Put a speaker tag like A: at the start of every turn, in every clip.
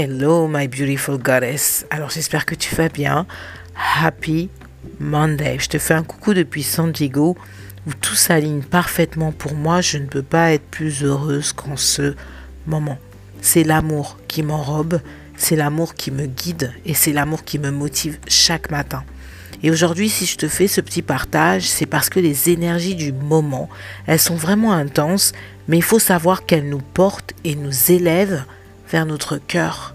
A: Hello, my beautiful goddess. Alors, j'espère que tu vas bien. Happy Monday. Je te fais un coucou depuis San Diego où tout s'aligne parfaitement pour moi. Je ne peux pas être plus heureuse qu'en ce moment. C'est l'amour qui m'enrobe, c'est l'amour qui me guide et c'est l'amour qui me motive chaque matin. Et aujourd'hui, si je te fais ce petit partage, c'est parce que les énergies du moment, elles sont vraiment intenses, mais il faut savoir qu'elles nous portent et nous élèvent vers notre cœur.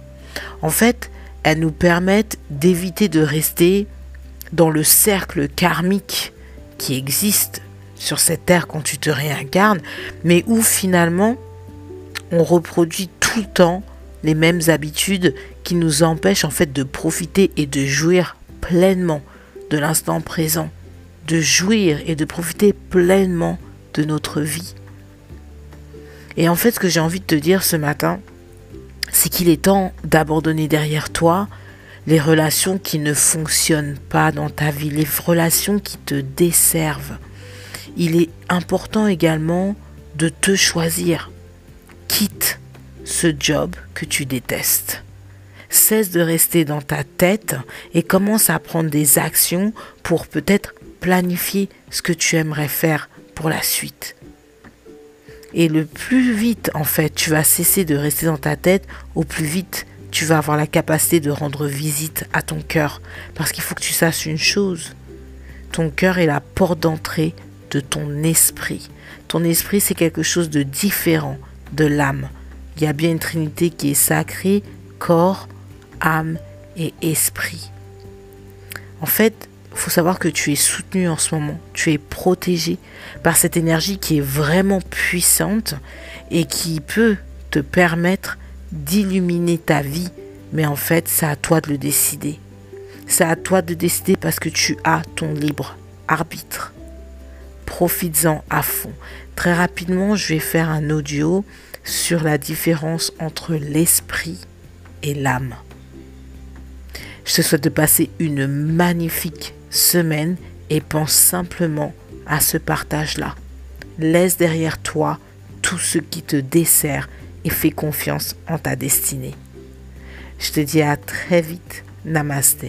A: En fait, elles nous permettent d'éviter de rester dans le cercle karmique qui existe sur cette terre quand tu te réincarnes, mais où finalement on reproduit tout le temps les mêmes habitudes qui nous empêchent en fait de profiter et de jouir pleinement de l'instant présent, de jouir et de profiter pleinement de notre vie. Et en fait, ce que j'ai envie de te dire ce matin, c'est qu'il est temps d'abandonner derrière toi les relations qui ne fonctionnent pas dans ta vie, les relations qui te desservent. Il est important également de te choisir. Quitte ce job que tu détestes. Cesse de rester dans ta tête et commence à prendre des actions pour peut-être planifier ce que tu aimerais faire pour la suite. Et le plus vite, en fait, tu vas cesser de rester dans ta tête, au plus vite, tu vas avoir la capacité de rendre visite à ton cœur. Parce qu'il faut que tu saches une chose. Ton cœur est la porte d'entrée de ton esprit. Ton esprit, c'est quelque chose de différent de l'âme. Il y a bien une trinité qui est sacrée, corps, âme et esprit. En fait, faut savoir que tu es soutenu en ce moment, tu es protégé par cette énergie qui est vraiment puissante et qui peut te permettre d'illuminer ta vie. Mais en fait, c'est à toi de le décider. C'est à toi de décider parce que tu as ton libre arbitre. Profites-en à fond. Très rapidement, je vais faire un audio sur la différence entre l'esprit et l'âme. Je te souhaite de passer une magnifique semaine et pense simplement à ce partage-là. Laisse derrière toi tout ce qui te dessert et fais confiance en ta destinée. Je te dis à très vite. Namaste.